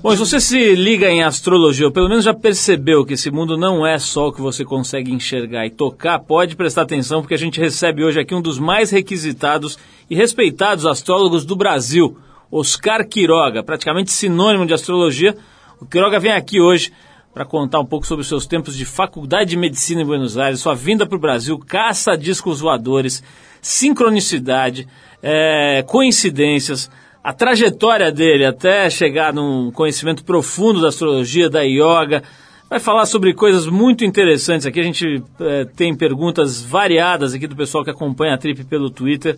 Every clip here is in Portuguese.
Bom, se você se liga em astrologia, ou pelo menos já percebeu que esse mundo não é só o que você consegue enxergar e tocar, pode prestar atenção porque a gente recebe hoje aqui um dos mais requisitados e respeitados astrólogos do Brasil, Oscar Quiroga, praticamente sinônimo de astrologia. O Quiroga vem aqui hoje para contar um pouco sobre os seus tempos de faculdade de medicina em Buenos Aires, sua vinda para o Brasil, caça a discos voadores, sincronicidade, é, coincidências, a trajetória dele até chegar num conhecimento profundo da astrologia, da yoga. Vai falar sobre coisas muito interessantes aqui. A gente é, tem perguntas variadas aqui do pessoal que acompanha a Trip pelo Twitter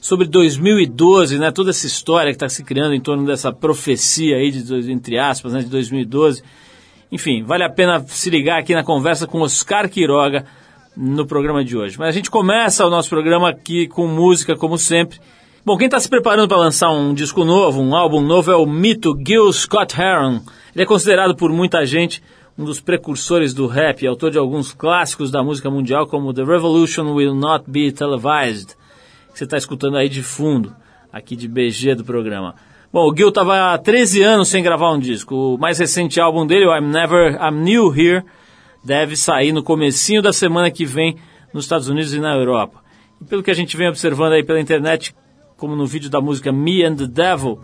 sobre 2012, né? Toda essa história que está se criando em torno dessa profecia aí, de, entre aspas, né, de 2012. Enfim, vale a pena se ligar aqui na conversa com Oscar Quiroga no programa de hoje. Mas a gente começa o nosso programa aqui com música, como sempre. Bom, quem está se preparando para lançar um disco novo, um álbum novo, é o mito Gil Scott Heron. Ele é considerado por muita gente um dos precursores do rap, autor de alguns clássicos da música mundial, como The Revolution Will Not Be Televised, que você está escutando aí de fundo, aqui de BG do programa. Bom, o Gil estava há 13 anos sem gravar um disco. O mais recente álbum dele, o I'm Never, I'm New Here, deve sair no comecinho da semana que vem nos Estados Unidos e na Europa. E pelo que a gente vem observando aí pela internet, como no vídeo da música Me and the Devil,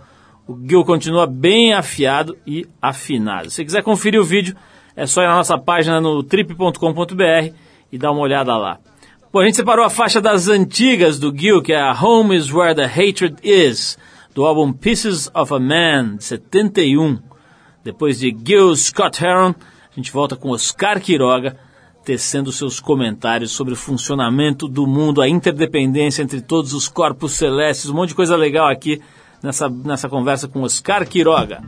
o Gil continua bem afiado e afinado. Se quiser conferir o vídeo, é só ir na nossa página no trip.com.br e dar uma olhada lá. Bom, a gente separou a faixa das antigas do Gil, que é a Home is Where the Hatred Is, do álbum Pieces of a Man, de 71. Depois de Gil Scott Heron, a gente volta com Oscar Quiroga, tecendo seus comentários sobre o funcionamento do mundo, a interdependência entre todos os corpos celestes, um monte de coisa legal aqui nessa, nessa conversa com Oscar Quiroga.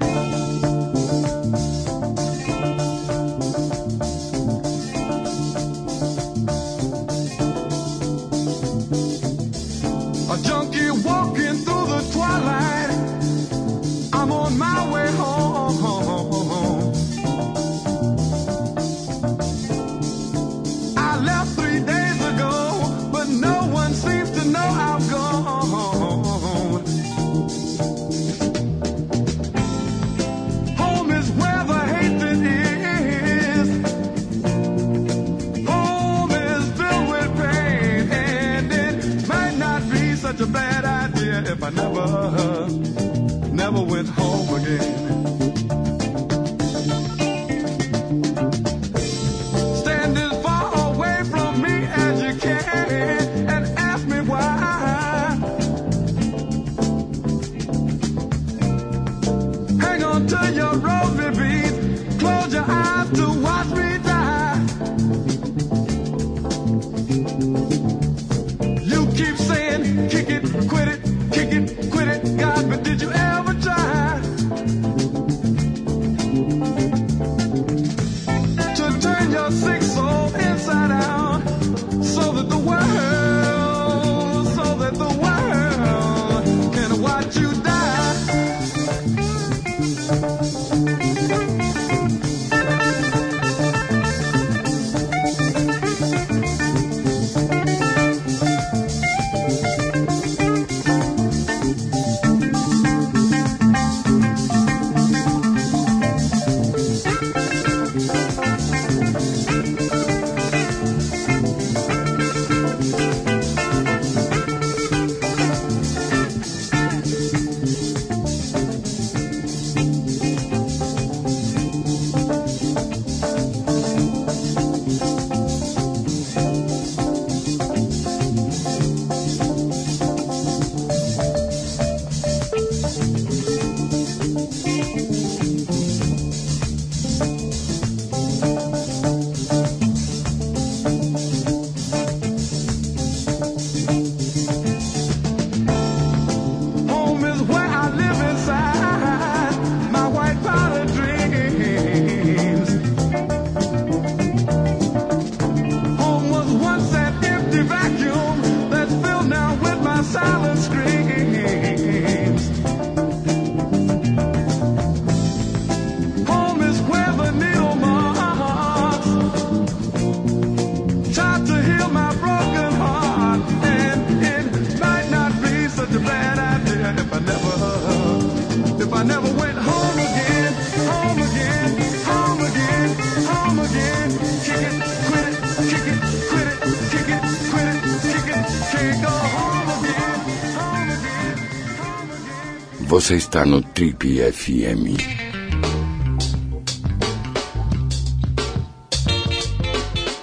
Você está no Trip FM.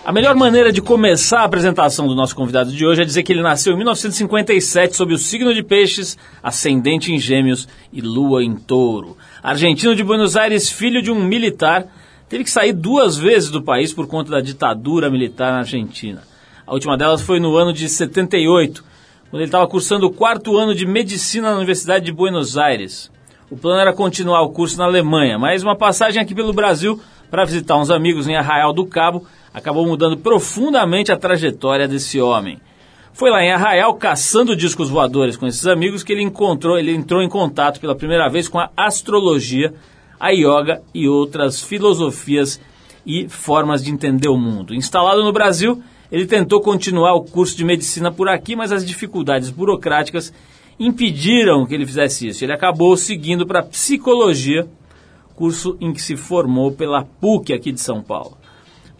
A melhor maneira de começar a apresentação do nosso convidado de hoje é dizer que ele nasceu em 1957 sob o signo de Peixes, ascendente em Gêmeos e lua em Touro. Argentino de Buenos Aires, filho de um militar, teve que sair duas vezes do país por conta da ditadura militar na Argentina. A última delas foi no ano de 78, quando ele estava cursando o quarto ano de medicina na Universidade de Buenos Aires. O plano era continuar o curso na Alemanha, mas uma passagem aqui pelo Brasil para visitar uns amigos em Arraial do Cabo acabou mudando profundamente a trajetória desse homem. Foi lá em Arraial, caçando discos voadores com esses amigos, que ele encontrou, ele entrou em contato pela primeira vez com a astrologia, a yoga e outras filosofias e formas de entender o mundo. Instalado no Brasil, ele tentou continuar o curso de medicina por aqui, mas as dificuldades burocráticas impediram que ele fizesse isso. Ele acabou seguindo para psicologia, curso em que se formou pela PUC aqui de São Paulo.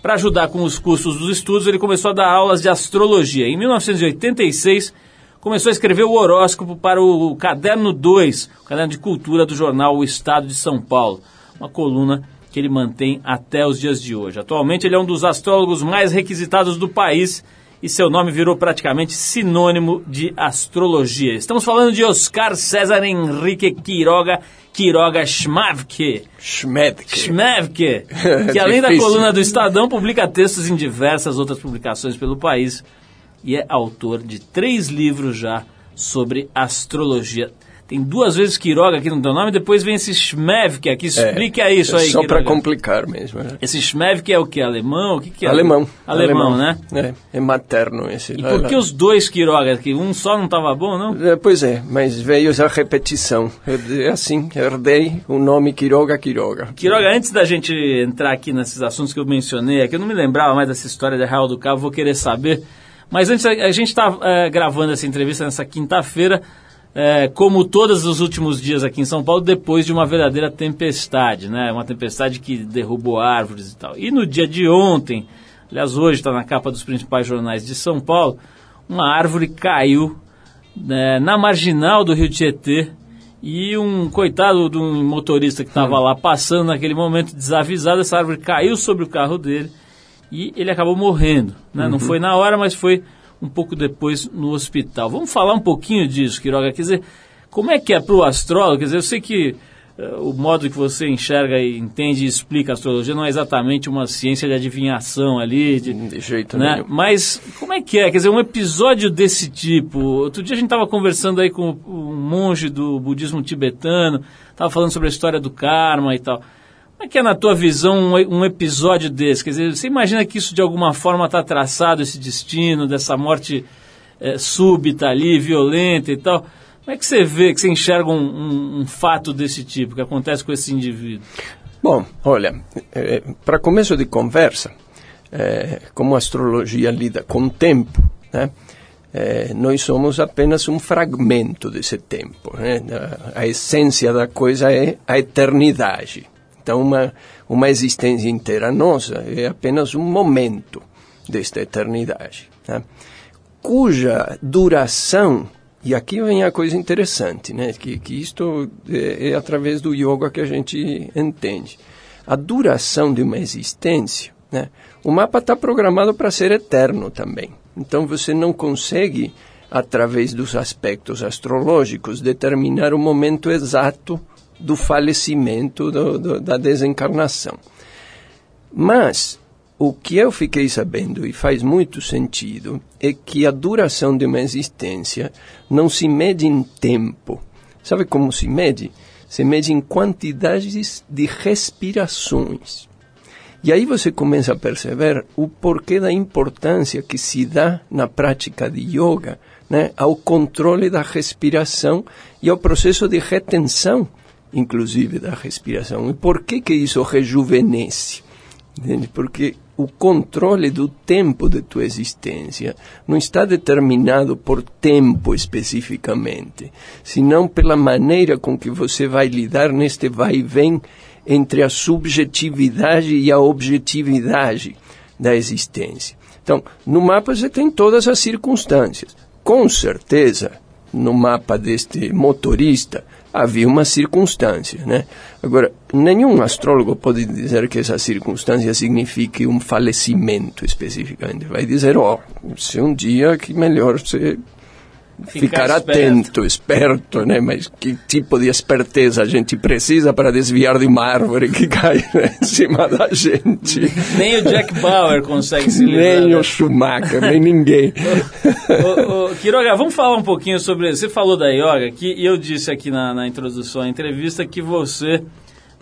Para ajudar com os custos dos estudos, ele começou a dar aulas de astrologia. Em 1986, começou a escrever o horóscopo para o Caderno 2, o caderno de cultura do jornal O Estado de São Paulo, uma coluna que ele mantém até os dias de hoje. Atualmente, ele é um dos astrólogos mais requisitados do país e seu nome virou praticamente sinônimo de astrologia. Estamos falando de Oscar César Henrique Quiroga Quiroga Schmavke. Schmevke. Schmevke, que além da coluna do Estadão, publica textos em diversas outras publicações pelo país e é autor de três livros já sobre astrologia. Tem duas vezes Quiroga aqui no teu nome, depois vem esse Schmev, que aqui explica é, isso é aí. Só para complicar mesmo. Né? Esse Schmev que é o que? Alemão? O que, que é? Alemão. Alemão, Alemão né? É, é materno esse. E por que os dois Quiroga aqui? Um só não estava bom, não? É, pois é, mas veio essa repetição. É assim, herdei o nome Quiroga Quiroga. Quiroga, antes da gente entrar aqui nesses assuntos que eu mencionei, aqui eu não me lembrava mais dessa história de Real do Cabo, vou querer saber. Mas antes, a gente está é, gravando essa entrevista nessa quinta-feira é, como todos os últimos dias aqui em São Paulo, depois de uma verdadeira tempestade, né? Uma tempestade que derrubou árvores e tal. E no dia de ontem, aliás, hoje está na capa dos principais jornais de São Paulo, uma árvore caiu né, na marginal do Rio Tietê e um coitado de um motorista que estava hum. lá passando naquele momento desavisado, essa árvore caiu sobre o carro dele e ele acabou morrendo. Né? Uhum. Não foi na hora, mas foi um pouco depois no hospital. Vamos falar um pouquinho disso, Quiroga. Quer dizer, como é que é para o astrólogo? Quer dizer, eu sei que uh, o modo que você enxerga e entende e explica a astrologia não é exatamente uma ciência de adivinhação ali. De, de jeito né? nenhum. Mas como é que é? Quer dizer, um episódio desse tipo. Outro dia a gente estava conversando aí com um monge do budismo tibetano, estava falando sobre a história do karma e tal. Como é que é, na tua visão, um, um, episódio desse? Quer dizer, você imagina que isso de alguma forma está traçado, esse destino dessa morte é, súbita ali, violenta e tal? Como é que você vê, que você enxerga um, um, um fato desse tipo, que acontece com esse indivíduo? Bom, olha, é, para começo de conversa, é, como a astrologia lida com o tempo, né? É, nós somos apenas um fragmento desse tempo. Né? A essência da coisa é a eternidade. Então, uma, uma existência inteira nossa é apenas um momento desta eternidade, né? cuja duração, e aqui vem a coisa interessante, né? que, que isto é, é através do yoga que a gente entende. A duração de uma existência, né? o mapa está programado para ser eterno também. Então, você não consegue através dos aspectos astrológicos, determinar o momento exato do falecimento, do, do, da desencarnação. Mas o que eu fiquei sabendo, e faz muito sentido, é que a duração de uma existência não se mede em tempo. Sabe como se mede? Se mede em quantidades de respirações. E aí você começa a perceber o porquê da importância que se dá na prática de yoga né, ao controle da respiração e ao processo de retenção inclusive da respiração. E por que que isso rejuvenesce? Entende? Porque o controle do tempo de tua existência não está determinado por tempo especificamente, senão pela maneira com que você vai lidar neste vai e vem entre a subjetividade e a objetividade da existência. Então, no mapa você tem todas as circunstâncias. Com certeza, no mapa deste motorista, havia uma circunstância, né? Agora, nenhum astrólogo pode dizer que essa circunstância signifique um falecimento especificamente. Vai dizer, ó, oh, se um dia que melhor você ficar, ficar atento, esperto, né? Mas que tipo de esperteza a gente precisa para desviar de uma árvore que cai né? em cima da gente? Nem o Jack Bauer consegue se livrar. Nem o Schumacher, nem ninguém. ô, ô, Quiroga, vamos falar um pouquinho sobre... Você falou da yoga, que, e eu disse aqui na, na introdução à entrevista que você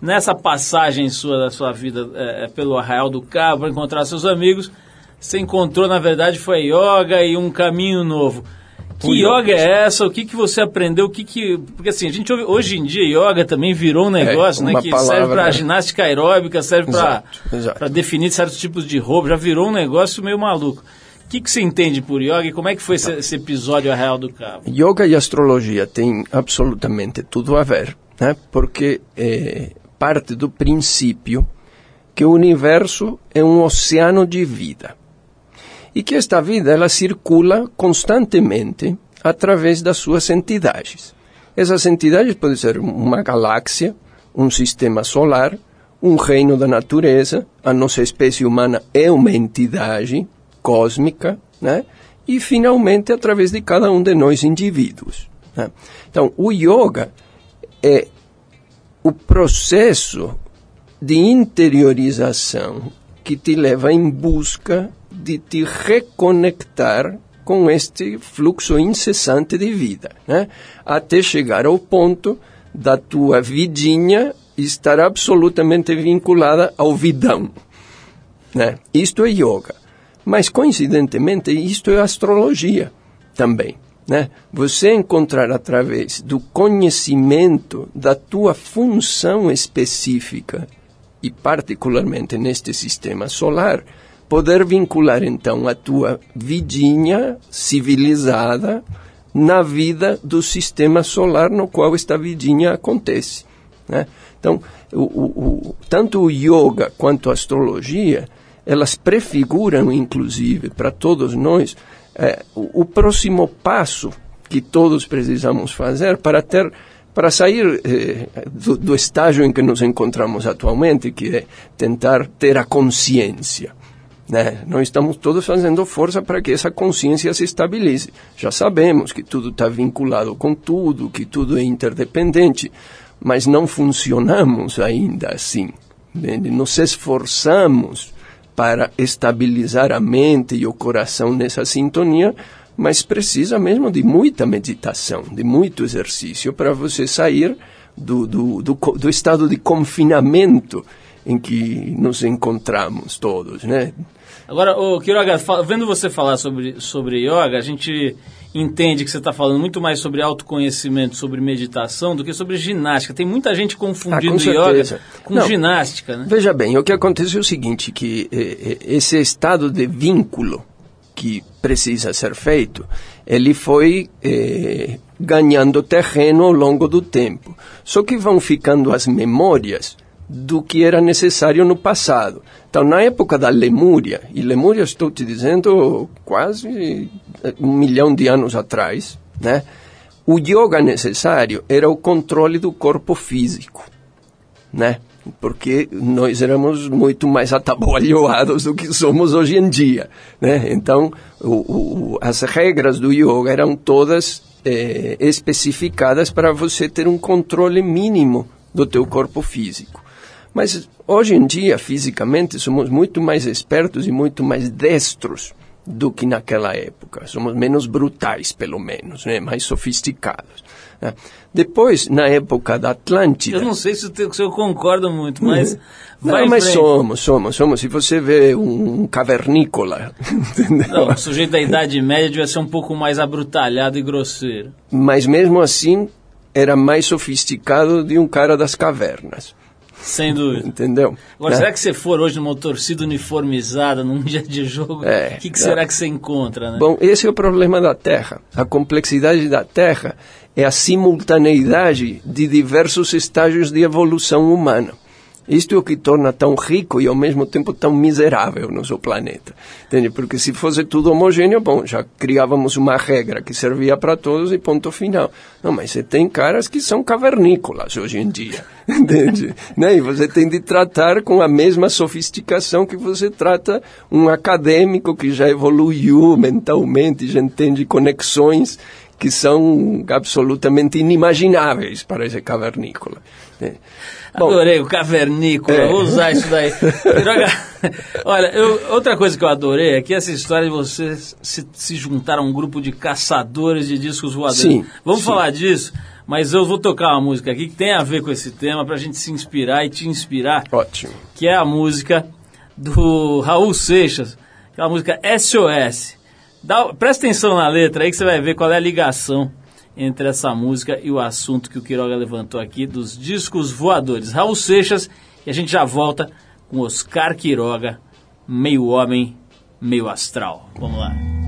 nessa passagem sua da sua vida é, é pelo Arraial do Cabo encontrar seus amigos, você encontrou na verdade foi yoga e um caminho novo. Que yoga é essa? O que, que você aprendeu? O que que... Porque assim, a gente ouve, hoje em dia yoga também virou um é, negócio, é, né? Que palavra, serve para né? ginástica aeróbica, serve para definir certos tipos de roupa, já virou um negócio meio maluco. O que, que você entende por yoga e como é que foi esse, esse episódio a Real do Cabo? Yoga e astrologia têm absolutamente tudo a ver, né? Porque é, parte do princípio que o universo é um oceano de vida e que esta vida ela circula constantemente através das suas entidades. Essas entidades podem ser uma galáxia, um sistema solar, um reino da natureza, a nossa espécie humana é uma entidade cósmica, né? e finalmente através de cada um de nós indivíduos. Né? Então, o yoga é o processo de interiorização que te leva em busca de te reconectar com este fluxo incessante de vida, né? até chegar ao ponto da tua vidinha estar absolutamente vinculada ao vidão. Né? Isto é yoga. Mas, coincidentemente, isto é astrologia também. Né? Você encontrar através do conhecimento da tua função específica, e particularmente neste sistema solar, poder vincular então a tua vidinha civilizada na vida do sistema solar no qual esta vidinha acontece. Né? Então, o, o, o, tanto o yoga quanto a astrologia, elas prefiguram, inclusive, para todos nós, é, o, próximo passo que todos precisamos fazer para ter para sair eh, do, do estágio em que nos encontramos atualmente, que é tentar ter a consciência. Né? Nós estamos todos fazendo força para que essa consciência se estabilize. Já sabemos que tudo está vinculado com tudo, que tudo é interdependente, mas não funcionamos ainda assim. Né? Nos esforçamos para estabilizar a mente e o coração nessa sintonia, mas precisa mesmo de muita meditação, de muito exercício para você sair do, do, do, do estado de confinamento em que nos encontramos todos, né? Agora, o Quiroga, vendo você falar sobre, sobre yoga, a gente entende que você está falando muito mais sobre autoconhecimento, sobre meditação, do que sobre ginástica. Tem muita gente confundindo ah, com yoga com Não, ginástica, né? Veja bem, o que acontece é o seguinte, que eh, eh, esse estado de vínculo que precisa ser feito, ele foi eh, ganhando terreno ao longo do tempo. Só que vão ficando as memórias do que era necessário no passado. Então, na época da Lemúria, e Lemúria estou te dizendo quase um milhão de anos atrás, né? O yoga necessário era o controle do corpo físico, né? Porque nós éramos muito mais atabalhoados do que somos hoje em dia, né? Então, o, o, as regras do yoga eram todas eh, especificadas para você ter um controle mínimo do teu corpo físico. Mas hoje em dia, fisicamente, somos muito mais espertos e muito mais destros do que naquela época. Somos menos brutais, pelo menos, né? mais sofisticados. Né? Depois, na época da Atlântida... Eu não sei se o senhor concorda muito, mas... Uhum. Não, mas somos, somos, somos. Se você vê um, um cavernícola... Não, o sujeito da Idade Média devia ser um pouco mais abrutalhado e grosseiro. Mas mesmo assim, era mais sofisticado de um cara das cavernas. Sem dúvida. Entendeu? Agora, Né? será que você for hoje numa torcida uniformizada, num dia de jogo, o É, que, que é. será que você encontra, né? Bom, esse é o problema da Terra. A complexidade da Terra é a simultaneidade de diversos estágios de evolução humana. Isto é o que torna tão rico e ao mesmo tempo tão miserável nosso planeta. Entende? Porque se fosse tudo homogêneo, bom, já criávamos uma regra que servia para todos e ponto final. Não, mas você tem caras que são cavernícolas hoje em dia. Entende? Né? E você tem de tratar com a mesma sofisticação que você trata um acadêmico que já evoluiu mentalmente, já entende conexões que são absolutamente inimagináveis para esse cavernícola. né? Bom, Adorei o cavernícola, É. vou usar isso daí. Olha, eu- outra coisa que eu adorei é que essa história de você se, se juntar a um grupo de caçadores de discos voadores. Sim, Vamos sim. falar disso, mas eu vou tocar uma música aqui que tem a ver com esse tema pra gente se inspirar e te inspirar, ótimo. que é a música do Raul Seixas, aquela música SOS. Dá- presta atenção na letra aí que você vai ver qual é a ligação entre essa música e o assunto que o Quiroga levantou aqui dos discos voadores. Raul Seixas e a gente já volta com Oscar Quiroga, meio homem, meio astral. Vamos lá.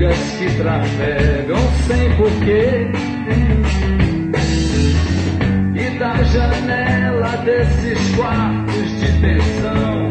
Formigas que trafegam sem porquê. E da janela desses quartos de pensão,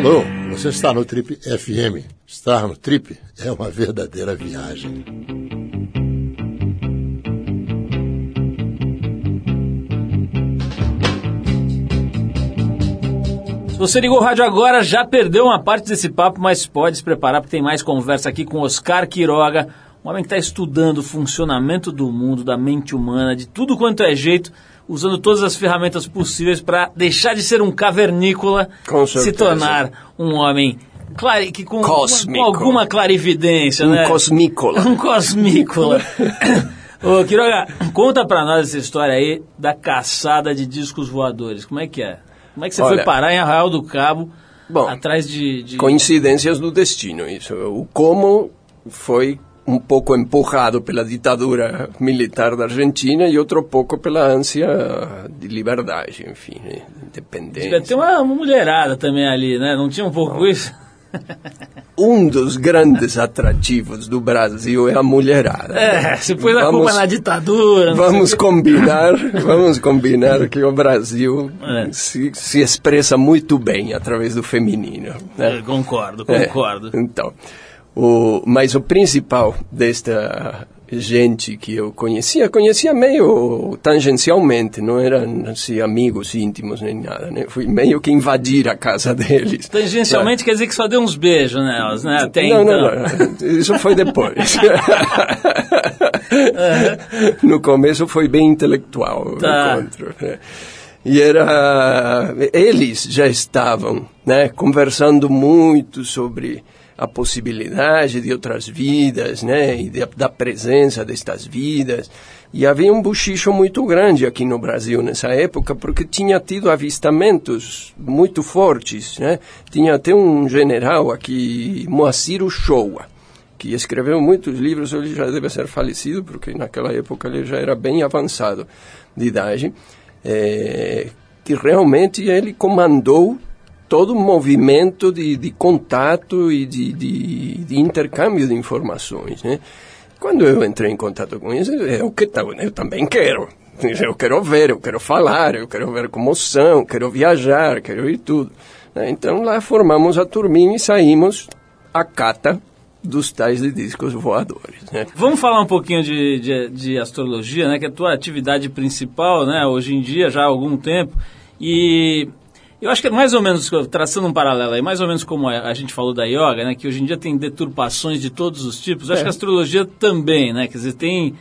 Alô, você está no Trip FM. Estar no Trip é uma verdadeira viagem. Se você ligou o rádio agora, já perdeu uma parte desse papo, mas pode se preparar porque tem mais conversa aqui com Oscar Quiroga, um homem que está estudando o funcionamento do mundo, da mente humana, de tudo quanto é jeito, usando todas as ferramentas possíveis para deixar de ser um cavernícola, se tornar um homem clari, que com, com alguma clarividência, Um né? cosmícola. Um cosmícola. Ô, Quiroga, conta pra nós essa história aí da caçada de discos voadores. Como é que é? Como é que você Olha- foi parar em Arraial do Cabo, Bom, atrás de... de- Coincidências do destino, isso. O como foi um pouco empurrado pela ditadura militar da Argentina e outro pouco pela ânsia de liberdade, enfim, né? independência. Devia ter uma, uma mulherada também ali, né? Não tinha um pouco isso? Um dos grandes atrativos do Brasil é a mulherada. É, você pôs a Vamos- culpa na ditadura. não Vamos combinar, vamos combinar que o Brasil É. se, se expressa muito bem através do feminino. né? É, concordo, É, concordo. então, o, mas o principal desta gente que eu conhecia, conhecia meio tangencialmente, não eram assim, amigos íntimos nem nada, né? Fui meio que invadir a casa deles. Tangencialmente quer dizer que só deu uns beijos nelas, né? Até não, então. não, não, isso foi depois. no começo foi bem intelectual Tá. o encontro. né? E era. Eles já estavam né, conversando muito sobre a possibilidade de outras vidas, né, e de- da presença destas vidas. E havia um buchicho muito grande aqui no Brasil nessa época, porque tinha tido avistamentos muito fortes. Né? Tinha até um general aqui, Moacir Uchoa, que escreveu muitos livros, ele já deve ser falecido, porque naquela época ele já era bem avançado de idade, eh, que realmente ele comandou todo um movimento de, de contato e de, de, de intercâmbio de informações, né? Quando eu entrei em contato com isso, eu, que, eu também quero. Eu quero ver, eu quero falar, eu quero ver como são, quero viajar, quero ir tudo. né? Então lá formamos a turminha e saímos à cata dos tais de discos voadores. Né? Vamos falar um pouquinho de, de, de astrologia, né? Que é a tua atividade principal, né? Hoje em dia, já há algum tempo. E eu acho que é mais ou menos, traçando um paralelo aí, mais ou menos como a, gente falou da yoga, né? Que hoje em dia tem deturpações de todos os tipos. Eu acho É. que a astrologia também, né? Quer dizer, tem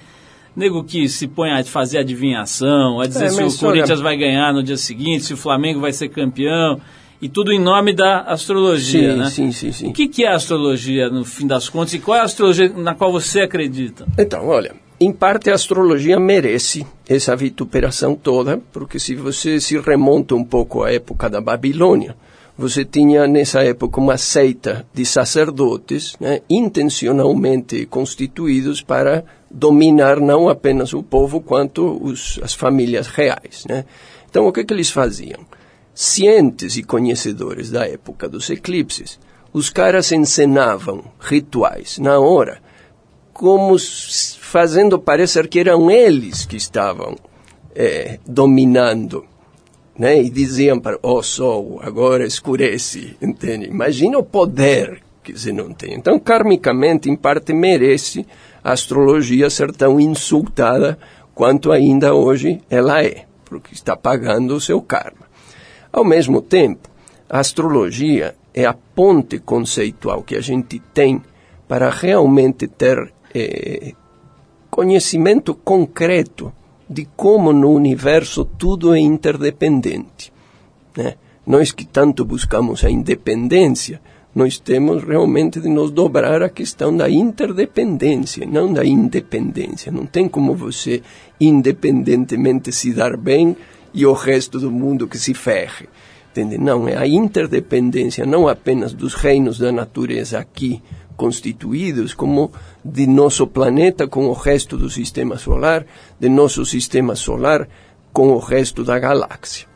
nego que se põe a fazer adivinhação, a dizer É, se o Corinthians vai ganhar no dia seguinte, se o Flamengo vai ser campeão. E tudo em nome da astrologia, Sim, né? sim, sim, sim. O que, que é a astrologia, no fim das contas, e qual é a astrologia na qual você acredita? Então, olha, em parte a astrologia merece essa vituperação toda, porque se você se remonta um pouco à época da Babilônia, você tinha nessa época uma seita de sacerdotes né, intencionalmente constituídos para dominar não apenas o povo, quanto os, as famílias reais. Né? Então, o que, que eles faziam? Cientes e conhecedores da época dos eclipses, os caras encenavam rituais na hora como fazendo parecer que eram eles que estavam eh, dominando, né? E diziam para o sol agora escurece, entende? Imagina o poder que se não tem. Então, karmicamente, em parte merece a astrologia ser tão insultada quanto ainda hoje ela é, porque está pagando o seu karma. Ao mesmo tempo, a astrologia é a ponte conceitual que a gente tem para realmente ter eh, conhecimento concreto de como no universo tudo é interdependente. Né? Nós que tanto buscamos a independência, nós temos realmente de nos dobrar a questão da interdependência, não da independência. Não tem como você independentemente se dar bem e o resto do mundo que se ferre. Entende? Não, é a interdependência não apenas dos reinos da natureza aqui constituídos, como de nosso planeta com o resto do sistema solar, de nosso sistema solar com o resto da galáxia.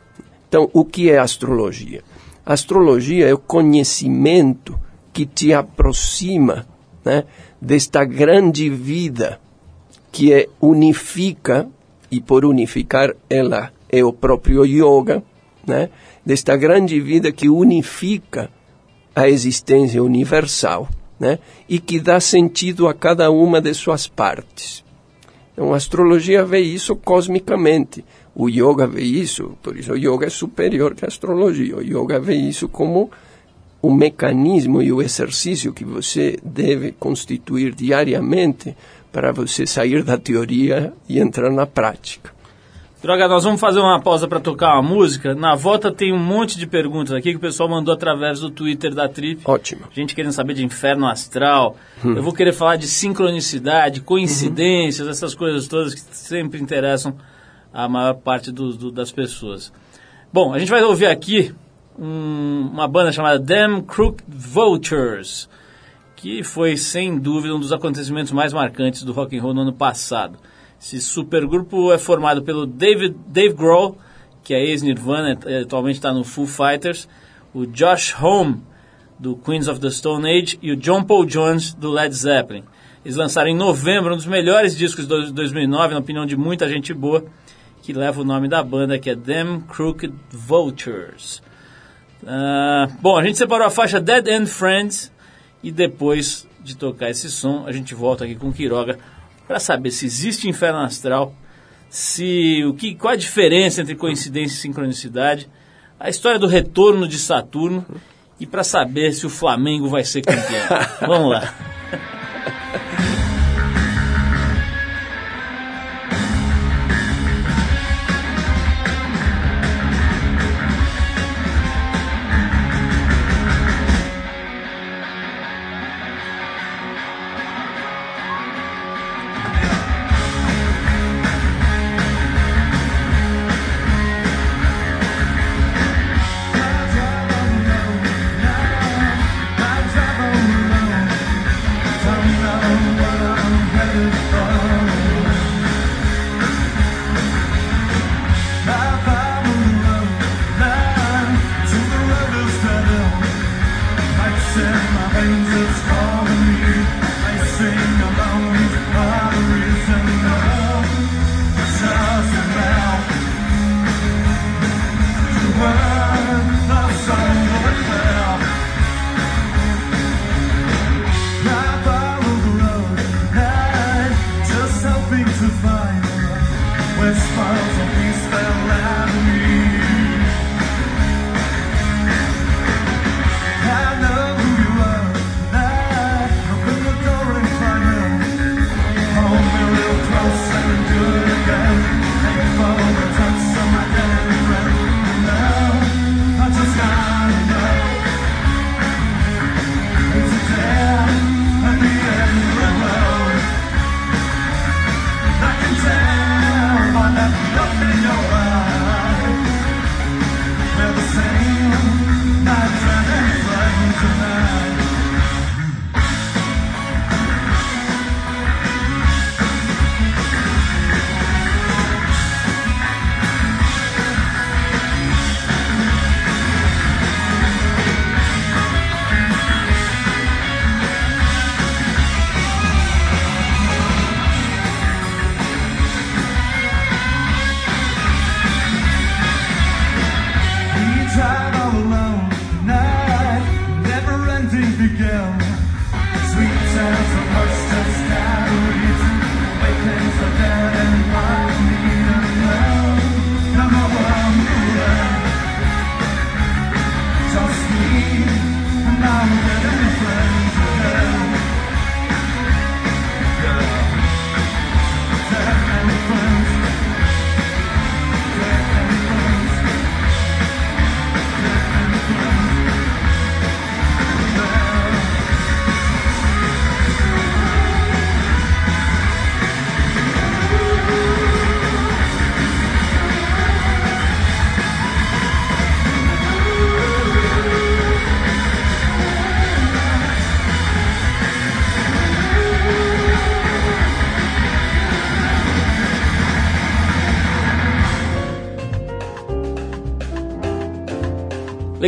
Então, o que é astrologia? Astrologia é o conhecimento que te aproxima né, desta grande vida que é unifica, e por unificar ela é o próprio yoga, né, desta grande vida que unifica a existência universal né, e que dá sentido a cada uma de suas partes. Então, a astrologia vê isso cosmicamente. O yoga vê isso, por isso o yoga é superior que a astrologia. O yoga vê isso como o mecanismo e o exercício que você deve constituir diariamente para você sair da teoria e entrar na prática. Droga, nós vamos fazer uma pausa para tocar uma música. Na volta tem um monte de perguntas aqui que o pessoal mandou através do Twitter da Trip. Ótimo. Gente querendo saber de inferno astral. Eu vou querer falar de sincronicidade, coincidências, essas coisas todas que sempre interessam a maior parte do- do- das pessoas. Bom, a gente vai ouvir aqui um- uma banda chamada Damn Crooked Vultures, que foi sem dúvida um dos acontecimentos mais marcantes do rock and roll no ano passado. Esse supergrupo é formado pelo David, Dave Grohl, que é ex-Nirvana, eh, atualmente está no Foo Fighters, o Josh Homme, do Queens of the Stone Age, e o John Paul Jones, do Led Zeppelin. Eles lançaram em novembro um dos melhores discos de 2009, na opinião de muita gente boa, que leva o nome da banda, que é Them Crooked Vultures. Ah, bom, a gente separou a faixa Dead End Friends e depois de tocar esse som, a gente volta aqui com Quiroga para saber se existe inferno astral, se o que, qual a diferença entre coincidência e sincronicidade, a história do retorno de Saturno e para saber se o Flamengo vai ser campeão. Vamos lá.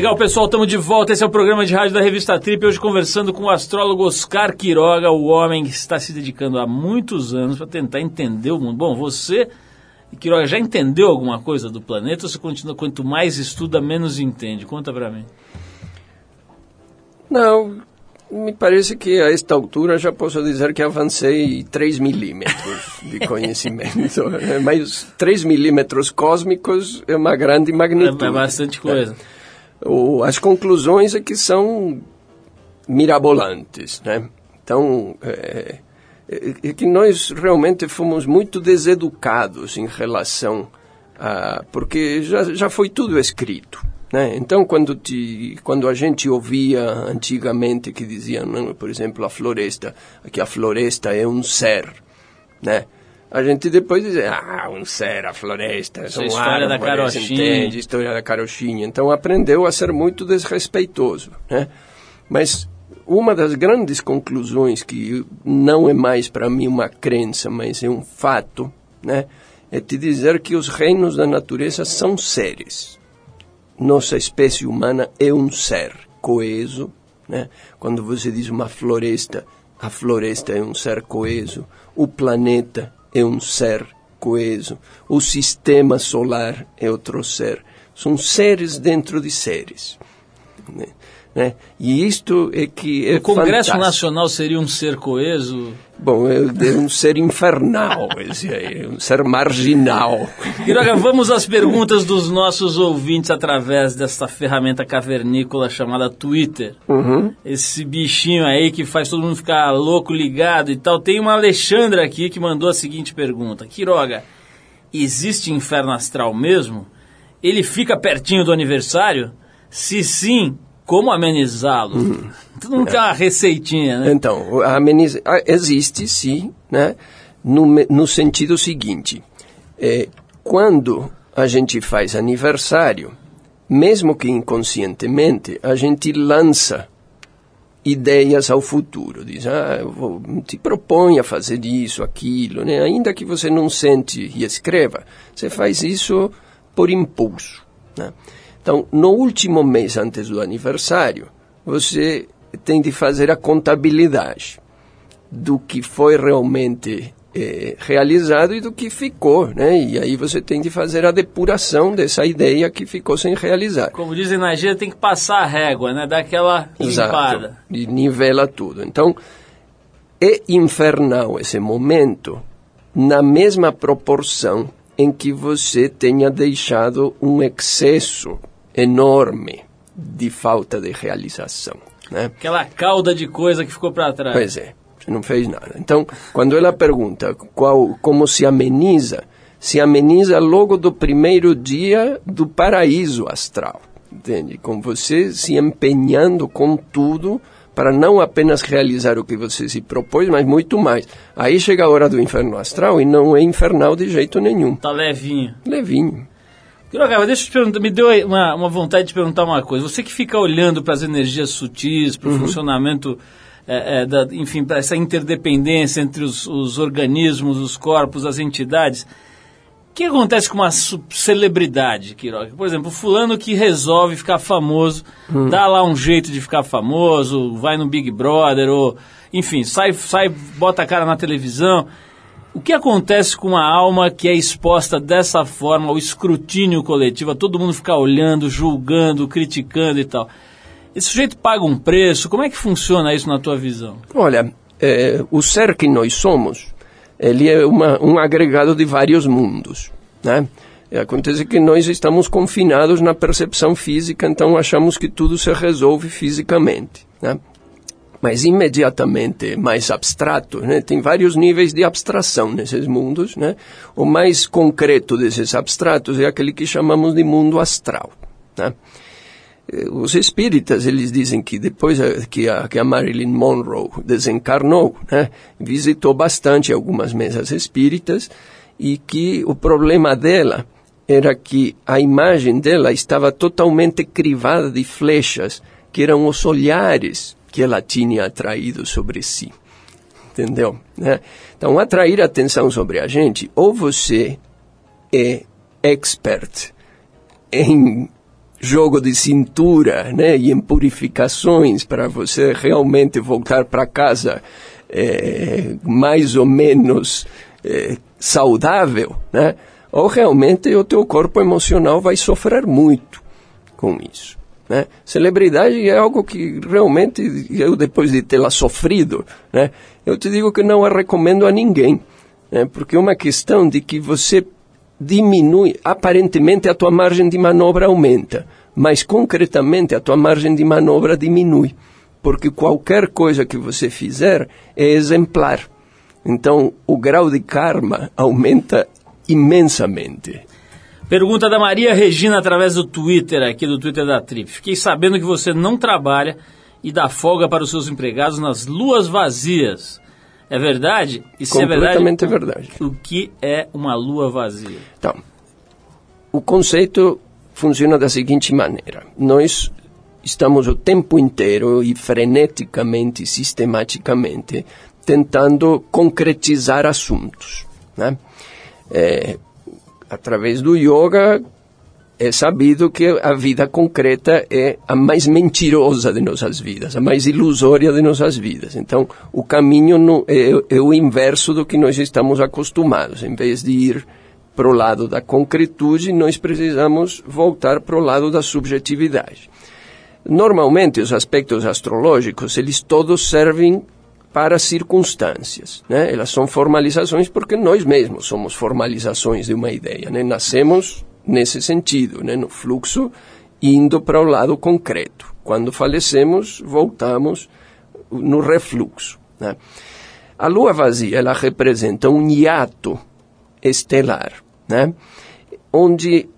Legal, pessoal, estamos de volta. Esse é o programa de rádio da revista Trip. Hoje conversando com o astrólogo Oscar Quiroga, o homem que está se dedicando há muitos anos para tentar entender o mundo. Bom, você, Quiroga, já entendeu alguma coisa do planeta ou você continua, quanto mais estuda, menos entende? Conta para mim. Não, me parece que a esta altura já posso dizer que avancei 3 milímetros de conhecimento. Mas 3 milímetros cósmicos é uma grande É, magnitude. é bastante coisa. O- as conclusões é que são mirabolantes, né? Então, é, é- é que nós realmente fomos muito deseducados em relação a... porque já, já foi tudo escrito, né? Então, quando, te, quando a gente ouvia antigamente que diziam, por exemplo, a floresta, que a floresta é um ser, né? A gente depois diz, ah, um ser, a floresta, Essa são história da carochinha. entende? História da carochinha. Então aprendeu a ser muito desrespeitoso, né? Mas uma das grandes conclusões que não é mais para mim uma crença, mas é um fato, né? É te dizer que os reinos da natureza são seres. Nossa espécie humana é um ser coeso, né? Quando você diz uma floresta, a floresta é um ser coeso, o planeta é um ser coeso, o sistema solar é outro ser. São seres dentro de seres. Né? Né? E isto é que é O Congresso fantástico. Nacional seria um ser coeso? Bom, é é um ser infernal, esse aí, é um ser marginal. Quiroga, vamos às perguntas dos nossos ouvintes através desta ferramenta cavernícola chamada Twitter. Uhum. Esse bichinho aí que faz todo mundo ficar louco, ligado e tal. Tem uma Alexandra aqui que mandou a seguinte pergunta: Quiroga, existe inferno astral mesmo? Ele fica pertinho do aniversário? Se sim, como amenizá-lo? Todo mundo quer uma receitinha, né? Então, ameniza- ah, existe sim, né? No, no sentido seguinte, é, quando a gente faz aniversário, mesmo que inconscientemente, a gente lança ideias ao futuro. Diz, ah, eu vou, te propõe a fazer isso, aquilo, né? Ainda que você não sente e escreva, você faz isso por impulso, né? Então, no último mês antes do aniversário, você tem de fazer a contabilidade do que foi realmente eh, realizado e do que ficou, né? E aí você tem de fazer a depuração dessa ideia que ficou sem realizar. Como dizem na gíria, tem que passar a régua, né? Dar aquela limpada. E nivela tudo. Então, é infernal esse momento na mesma proporção em que você tenha deixado um excesso enorme de falta de realização, né? Aquela cauda de coisa que ficou para trás. Pois é, você não fez nada. Então, quando ela pergunta qual, como se ameniza, se ameniza logo do primeiro dia do paraíso astral. Entende? Com você se empenhando com tudo para não apenas realizar o que você se propôs, mas muito mais. Aí chega a hora do inferno astral e não é infernal de jeito nenhum. Tá levinho. Levinho. Quiroga, deixa eu te perguntar, me deu uma, uma vontade de perguntar uma coisa. Você que fica olhando para as energias sutis, para o funcionamento, é, é, da, enfim, para essa interdependência entre os, os organismos, os corpos, as entidades, o que acontece com uma celebridade, Quiroga? Por exemplo, o fulano que resolve ficar famoso, dá lá um jeito de ficar famoso, vai no Big Brother, ou, enfim, sai, sai, bota a cara na televisão. O que acontece com uma alma que é exposta dessa forma ao escrutínio coletivo, a todo mundo ficar olhando, julgando, criticando e tal? Esse sujeito paga um preço? Como é que funciona isso na tua visão? Olha, eh, o ser que nós somos, ele é uma, um agregado de vários mundos, né? E acontece que nós estamos confinados na percepção física, então achamos que tudo se resolve fisicamente, né? Mas imediatamente mais abstrato, né? Tem vários níveis de abstração nesses mundos, né? O mais concreto desses abstratos é aquele que chamamos de mundo astral, né? Eh, os espíritas eles dizem que depois eh, que a, que a Marilyn Monroe desencarnou, né, visitou bastante algumas mesas espíritas e que o problema dela era que a imagem dela estava totalmente crivada de flechas que eram os olhares que ela tinha atraído sobre si. Entendeu? Né? Então, atrair atenção sobre a gente, ou você é expert em jogo de cintura, né, e em purificações para você realmente voltar para casa eh, mais ou menos eh, saudável, né, ou realmente o teu corpo emocional vai sofrer muito com isso. Né? Celebridade é algo que realmente eu depois de tê-la sofrido, né, eu te digo que não a recomendo a ninguém, né, porque é uma questão de que você diminui, aparentemente a tua margem de manobra aumenta, mas concretamente a tua margem de manobra diminui, porque qualquer coisa que você fizer é exemplar. Então, o grau de karma aumenta imensamente. Pergunta da Maria Regina através do Twitter, aqui do Twitter da Trip. Fiquei sabendo que você não trabalha e dá folga para os seus empregados nas luas vazias. É verdade? E se é verdade, Completamente verdade. o que é uma lua vazia? Então, o conceito funciona da seguinte maneira: nós estamos o tempo inteiro e freneticamente, sistematicamente, tentando concretizar assuntos. Né? É, através do yoga, é sabido que a vida concreta é a mais mentirosa de nossas vidas, a mais ilusória de nossas vidas. Então, o caminho não- é, é o inverso do que nós estamos acostumados. Em vez de ir para o lado da concretude, nós precisamos voltar para o lado da subjetividade. Normalmente, os aspectos astrológicos, eles todos servem para circunstâncias. Né? Elas são formalizações porque nós mesmos somos formalizações de uma ideia. Né? Nascemos nesse sentido, né? no fluxo, indo para o lado concreto. Quando falecemos, voltamos no refluxo. Né? A lua vazia, ela representa um hiato estelar, né? onde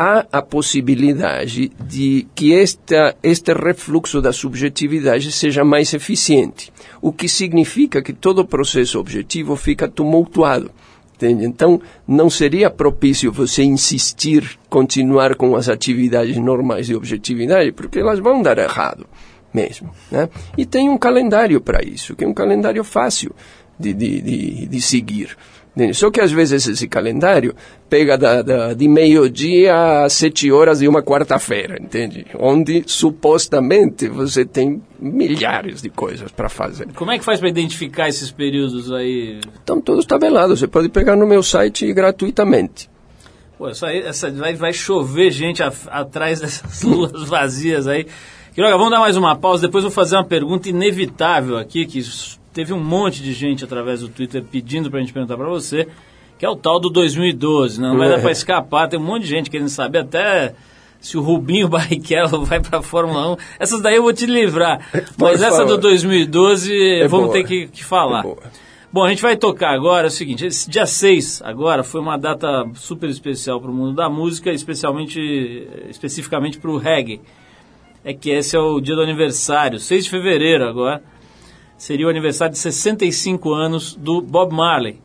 há a possibilidade de que esta, este refluxo da subjetividade seja mais eficiente, o que significa que todo o processo objetivo fica tumultuado. Entende? Então, não seria propício você insistir, continuar com as atividades normais de objetividade, porque elas vão dar errado mesmo. Né? E tem um calendário para isso, que é um calendário fácil de, de, de, de seguir. Entende? Só que às vezes esse calendário pega da, da, de meio-dia às sete horas de uma quarta-feira, entende? Onde supostamente você tem milhares de coisas para fazer. Como é que faz para identificar esses períodos aí? Estão todos tabelados, você pode pegar no meu site gratuitamente. Pô, essa, aí- essa vai, vai chover gente a- atrás dessas luas vazias aí. Quiroga, vamos dar mais uma pausa, depois vou fazer uma pergunta inevitável aqui, que teve um monte de gente através do Twitter pedindo pra gente perguntar pra você, que é o tal do 2012, né? Não vai dar pra escapar, tem um monte de gente querendo saber até se o Rubinho Barrichello vai pra Fórmula 1. Essas daí eu vou te livrar, mas essa do 2012 vamos boa. ter que, que falar. É. Bom, a gente vai tocar agora é o seguinte, esse dia 6 agora foi uma data super especial para o mundo da música, especialmente especificamente para o reggae. É que esse é o dia do aniversário, 6 de fevereiro agora. Seria o aniversário de 65 anos do Bob Marley.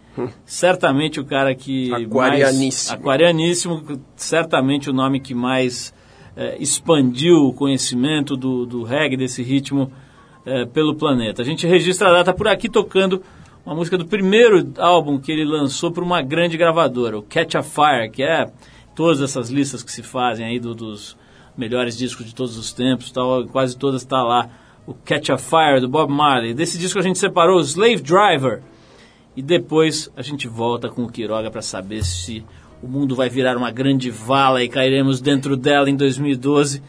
Certamente o cara que mais Aquarianíssimo. aquarianíssimo, certamente o nome que mais eh, expandiu o conhecimento do, do reggae, desse ritmo eh, pelo planeta. A gente registra a data por aqui tocando uma música do primeiro álbum que ele lançou para uma grande gravadora, o Catch a Fire, que é todas essas listas que se fazem aí do- dos melhores discos de todos os tempos, tal, quase todas está lá o Catch a Fire do Bob Marley. Desse disco a gente separou o Slave Driver e depois a gente volta com o Quiroga para saber se o mundo vai virar uma grande vala e cairemos dentro dela em 2012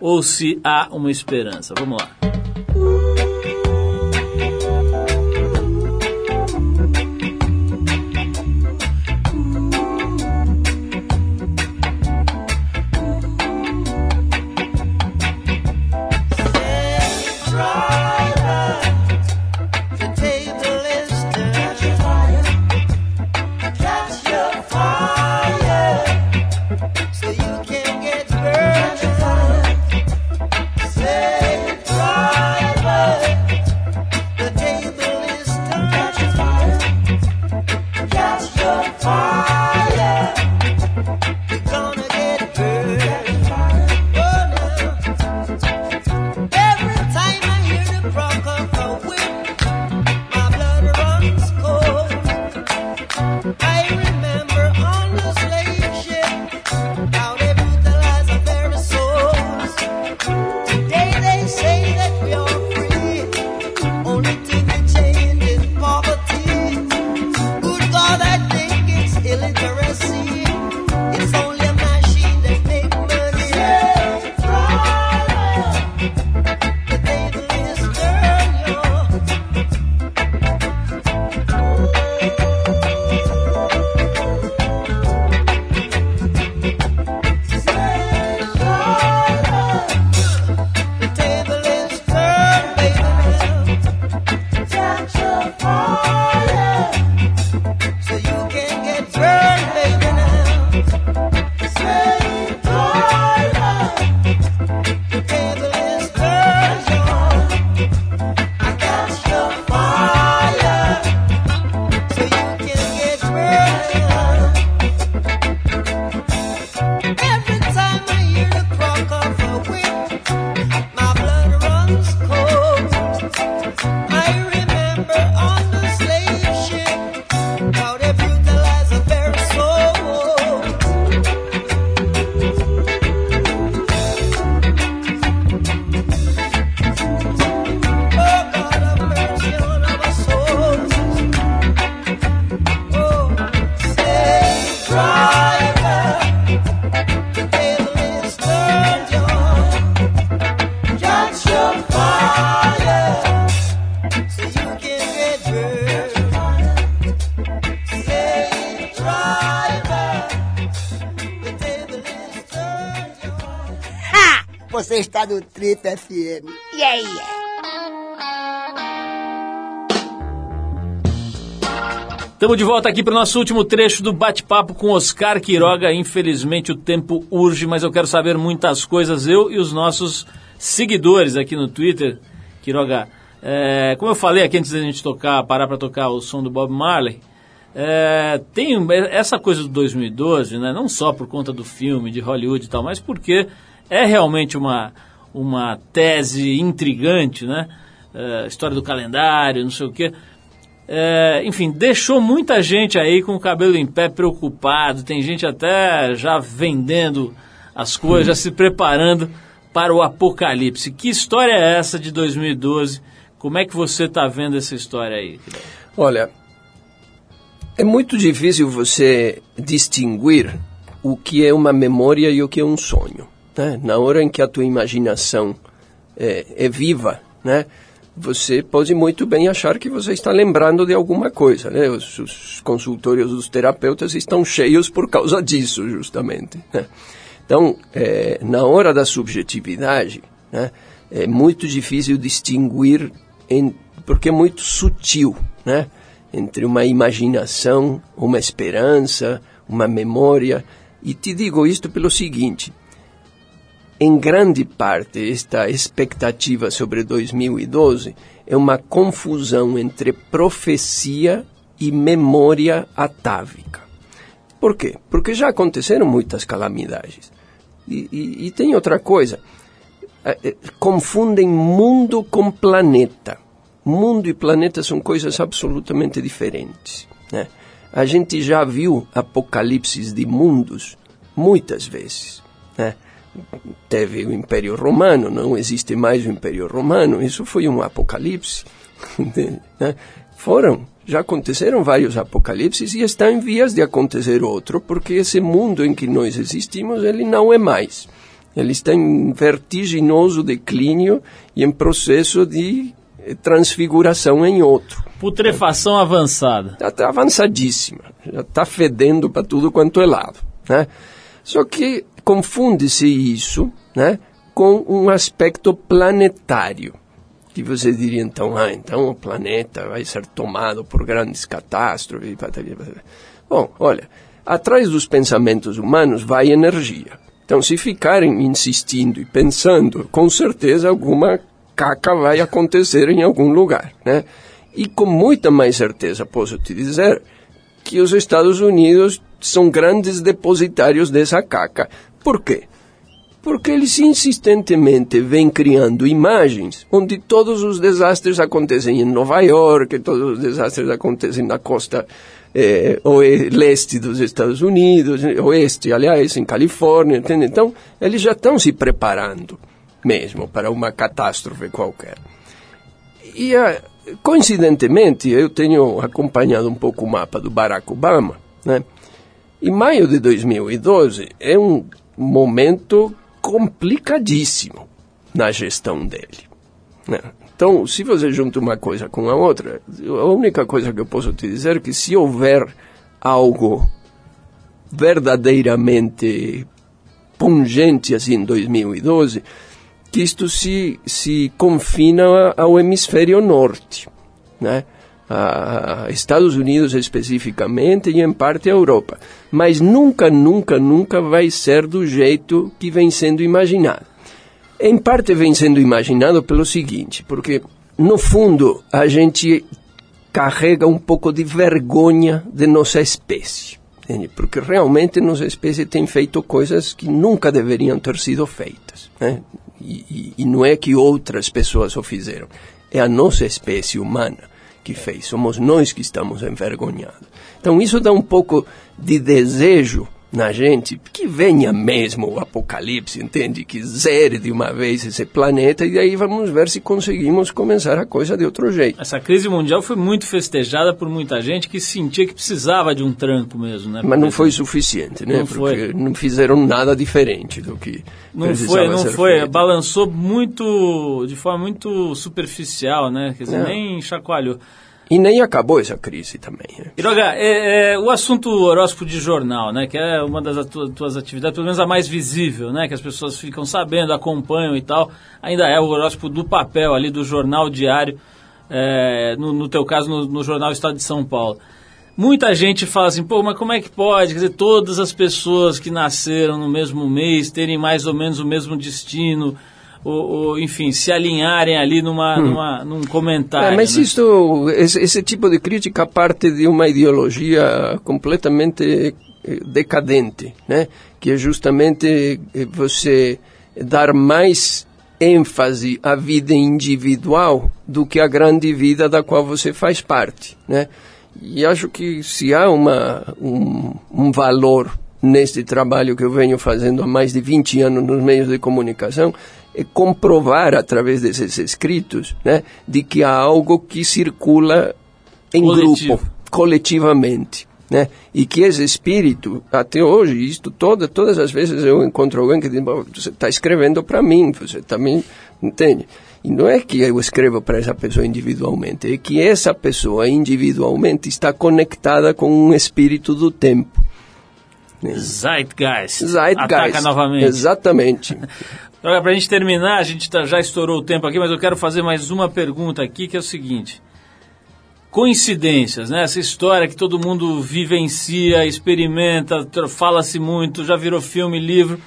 ou se há uma esperança. Vamos lá. FM. Yeah, yeah. Estamos de volta aqui para o nosso último trecho do bate-papo com Oscar Quiroga. Infelizmente o tempo urge, mas eu quero saber muitas coisas, eu e os nossos seguidores aqui no Twitter. Quiroga, é, como eu falei aqui antes da gente tocar, parar para tocar o som do Bob Marley, é, tem essa coisa do 2012, né, não só por conta do filme, de Hollywood e tal, mas porque é realmente uma, uma tese intrigante, né? É, história do calendário, não sei o quê. É, enfim, deixou muita gente aí com o cabelo em pé preocupado. Tem gente até já vendendo as coisas, já se preparando para o apocalipse. Que história é essa de 2012? Como é que você está vendo essa história aí? Olha, é muito difícil você distinguir o que é uma memória e o que é um sonho. Né? Na hora em que a tua imaginação é, é viva, né? você pode muito bem achar que você está lembrando de alguma coisa. Né? Os, os consultórios dos terapeutas estão cheios por causa disso, justamente. Né? Então, é, na hora da subjetividade, né, é muito difícil distinguir, em, porque é muito sutil, né, entre uma imaginação, uma esperança, uma memória. E te digo isto pelo seguinte: em grande parte, esta expectativa sobre 2012 é uma confusão entre profecia e memória atávica. Por quê? Porque já aconteceram muitas calamidades. E, e, e tem outra coisa. Confundem mundo com planeta. Mundo e planeta são coisas absolutamente diferentes. Né? A gente já viu apocalipses de mundos muitas vezes. Né? Teve o Império Romano, não existe mais o Império Romano, isso foi um apocalipse. né? Foram, já aconteceram vários apocalipses e está em vias de acontecer outro, porque esse mundo em que nós existimos, ele não é mais. Ele está em vertiginoso declínio e em processo de transfiguração em outro. Putrefação avançada. Está tá avançadíssima, já está fedendo para tudo quanto é lado. Né? Só que confunde-se isso né, com um aspecto planetário. Que você diria então, ah, então o planeta vai ser tomado por grandes catástrofes. Bom, olha, atrás dos pensamentos humanos vai energia. Então, se ficarem insistindo e pensando, com certeza alguma caca vai acontecer em algum lugar, né? E com muita mais certeza posso te dizer que os Estados Unidos são grandes depositários dessa caca. Por quê? Porque eles insistentemente vêm criando imagens onde todos os desastres acontecem em Nova York, todos os desastres acontecem na costa eh, leste dos Estados Unidos, oeste, aliás, em Califórnia, entende? Então, eles já estão se preparando mesmo para uma catástrofe qualquer. E, uh, coincidentemente, eu tenho acompanhado um pouco o mapa do Barack Obama, né? E maio de 2012 é um momento complicadíssimo na gestão dele. Né? Então, se você junta uma coisa com a outra, a única coisa que eu posso te dizer é que se houver algo verdadeiramente pungente assim em 2012, que isto se, se confina ao hemisfério norte, né? A Estados Unidos especificamente e em parte a Europa. Mas nunca, nunca, nunca vai ser do jeito que vem sendo imaginado. Em parte vem sendo imaginado pelo seguinte, porque no fundo a gente carrega um pouco de vergonha de nossa espécie. Entende? Porque realmente nossa espécie tem feito coisas que nunca deveriam ter sido feitas. Né? E, e, e não é que outras pessoas o fizeram, é a nossa espécie humana que fez, somos nós que estamos envergonhados. Então isso dá um pouco de desejo na gente que venha mesmo o apocalipse, entende? Que zere de uma vez esse planeta e aí vamos ver se conseguimos começar a coisa de outro jeito. Essa crise mundial foi muito festejada por muita gente que sentia que precisava de um tranco mesmo, né? Mas não foi suficiente, né? Não Porque foi. não fizeram nada diferente do que Não foi, não foi. feito. Balançou muito, de forma muito superficial, né? Quer dizer, Não. nem chacoalhou. E nem acabou essa crise também. né? Quiroga, é, é, o assunto horóscopo de jornal, né, que é uma das tuas atividades, pelo menos a mais visível, né, que as pessoas ficam sabendo, acompanham e tal, ainda é o horóscopo do papel ali, do jornal diário, é, no, no teu caso, no, no jornal Estado de São Paulo. Muita gente fala assim, pô, mas como é que pode? Quer dizer, todas as pessoas que nasceram no mesmo mês terem mais ou menos o mesmo destino, ou, ou, enfim, se alinharem ali numa, numa, num comentário. É, mas né? isto, esse, esse tipo de crítica parte de uma ideologia completamente eh, decadente, né? que é justamente eh, você dar mais ênfase à vida individual do que à grande vida da qual você faz parte. Né? E acho que se há uma, um, um valor neste trabalho que eu venho fazendo há mais de 20 anos nos meios de comunicação, comprovar através desses escritos né, de que há algo que circula em Coletivo. grupo, coletivamente. Né? E que esse espírito, até hoje, isto toda, todas as vezes eu encontro alguém que diz, "Bom, você está escrevendo para mim, você também, entende? E não é que eu escrevo para essa pessoa individualmente, é que essa pessoa individualmente está conectada com um espírito do tempo. Zeitgeist. Zeitgeist. Ataca novamente. Exatamente. Olha, pra gente terminar, a gente tá- já estourou o tempo aqui, mas eu quero fazer mais uma pergunta aqui, que é o seguinte. Coincidências, né? Essa história que todo mundo vivencia, experimenta, fala-se muito, já virou filme, livro.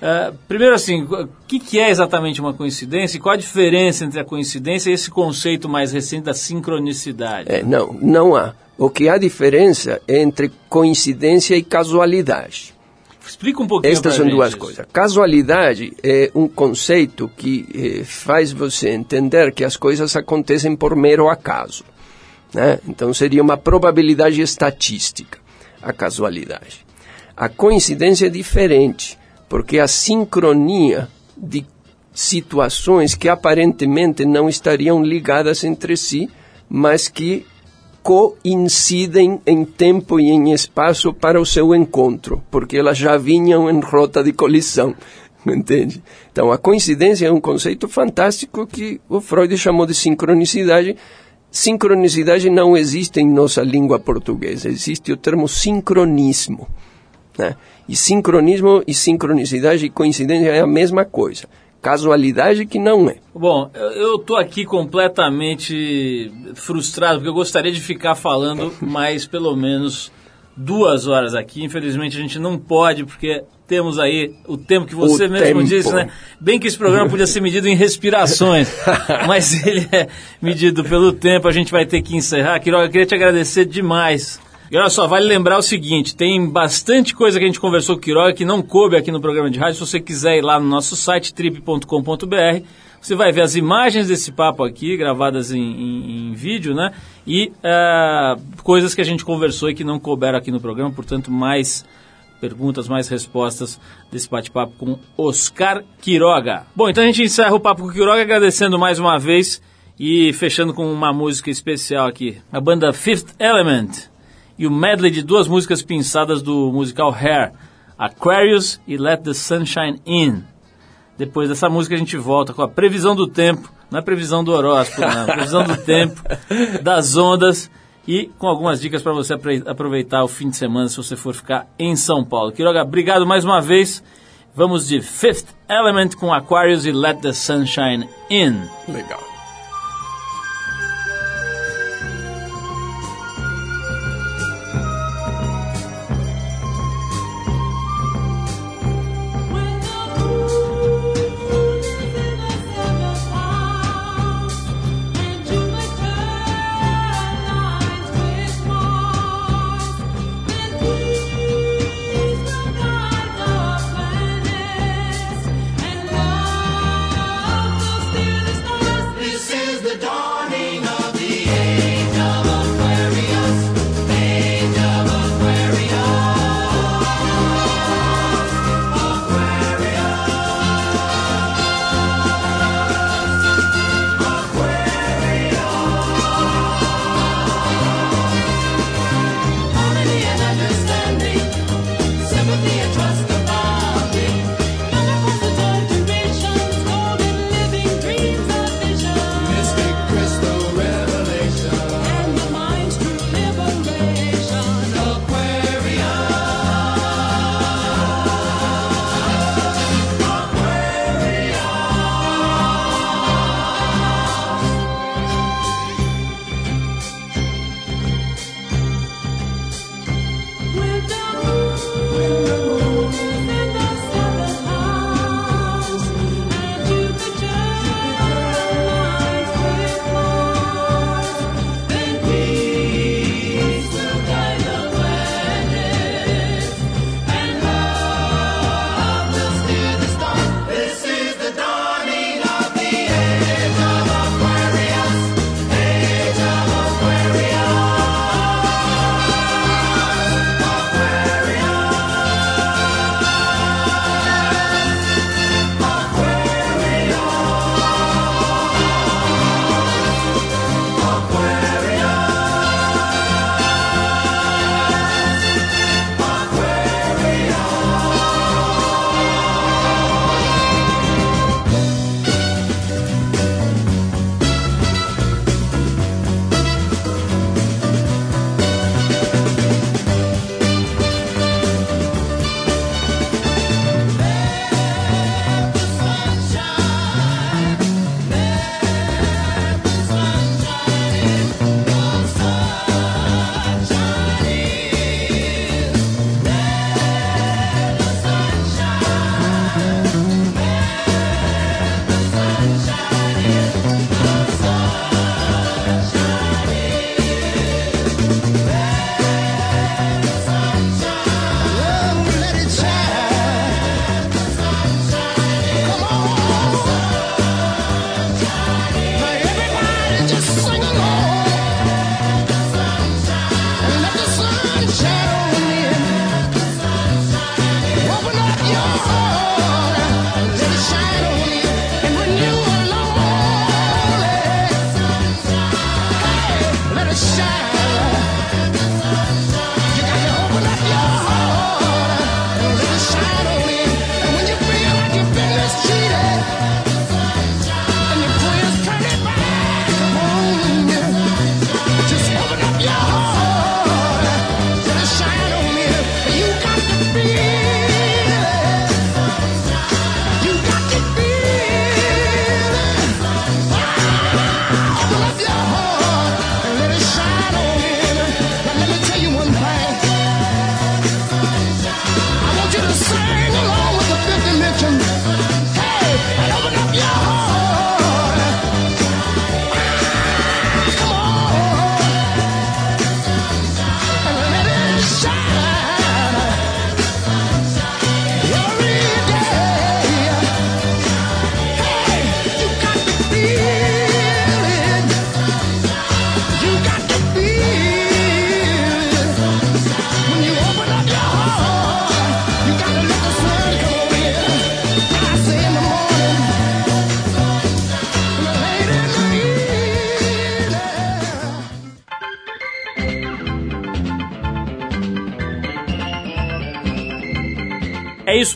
É, primeiro assim, o que, que é exatamente uma coincidência e qual a diferença entre a coincidência e esse conceito mais recente da sincronicidade? É, não, não há. O que há diferença é entre coincidência e casualidade. Explica um pouquinho Estas são duas isso. coisas. Casualidade é um conceito que eh, faz você entender que as coisas acontecem por mero acaso. Né? Então seria uma probabilidade estatística, a casualidade. A coincidência é diferente, porque a sincronia de situações que aparentemente não estariam ligadas entre si, mas que coincidem em tempo e em espaço para o seu encontro, porque elas já vinham em rota de colisão, entende? Então, a coincidência é um conceito fantástico que o Freud chamou de sincronicidade. Sincronicidade não existe em nossa língua portuguesa, existe o termo sincronismo. Né? E sincronismo e sincronicidade e coincidência é a mesma coisa. Casualidade que não é. Bom, eu- tô aqui completamente frustrado, porque eu gostaria de ficar falando mais pelo menos duas horas aqui. Infelizmente a gente não pode, porque temos aí o tempo que você O mesmo tempo. disse, né? Bem que esse programa podia ser medido em respirações, mas ele é medido pelo tempo, a gente vai ter que encerrar. Quiroga, eu queria te agradecer demais. E olha só, vale lembrar o seguinte: tem bastante coisa que a gente conversou com o Quiroga que não coube aqui no programa de rádio. Se você quiser ir lá no nosso site, trip.com.br, você vai ver as imagens desse papo aqui, gravadas em, em- em vídeo, né? E ah, coisas que a gente conversou e que não couberam aqui no programa, portanto, mais perguntas, mais respostas desse bate-papo com Oscar Quiroga. Bom, então a gente encerra o papo com o Quiroga agradecendo mais uma vez e fechando com uma música especial aqui. A banda Fifth Element e o medley de duas músicas pinçadas do musical Hair, Aquarius e Let the Sunshine In. Depois dessa música a gente volta com a previsão do tempo, não é previsão do horóscopo, não, é previsão do tempo, das ondas e com algumas dicas para você aproveitar o fim de semana se você for ficar em São Paulo. Quiroga, obrigado mais uma vez. Vamos de Fifth Element com Aquarius e Let the Sunshine In. Legal.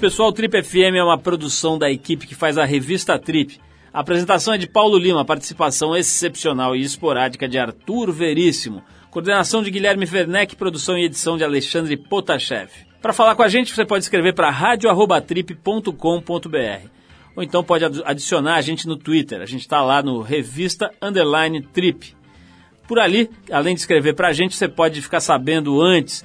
Pessoal. Trip FM é uma produção da equipe que faz a revista Trip. A apresentação é de Paulo Lima, participação excepcional e esporádica de Arthur Veríssimo. Coordenação de Guilherme Werneck, produção e edição de Alexandre Potashev. Para falar com a gente, você pode escrever para radio@trip.com.br. Ou então pode adi- adicionar a gente no Twitter. A gente está lá no Revista Underline Trip. Por ali, além de escrever para a gente, você pode ficar sabendo antes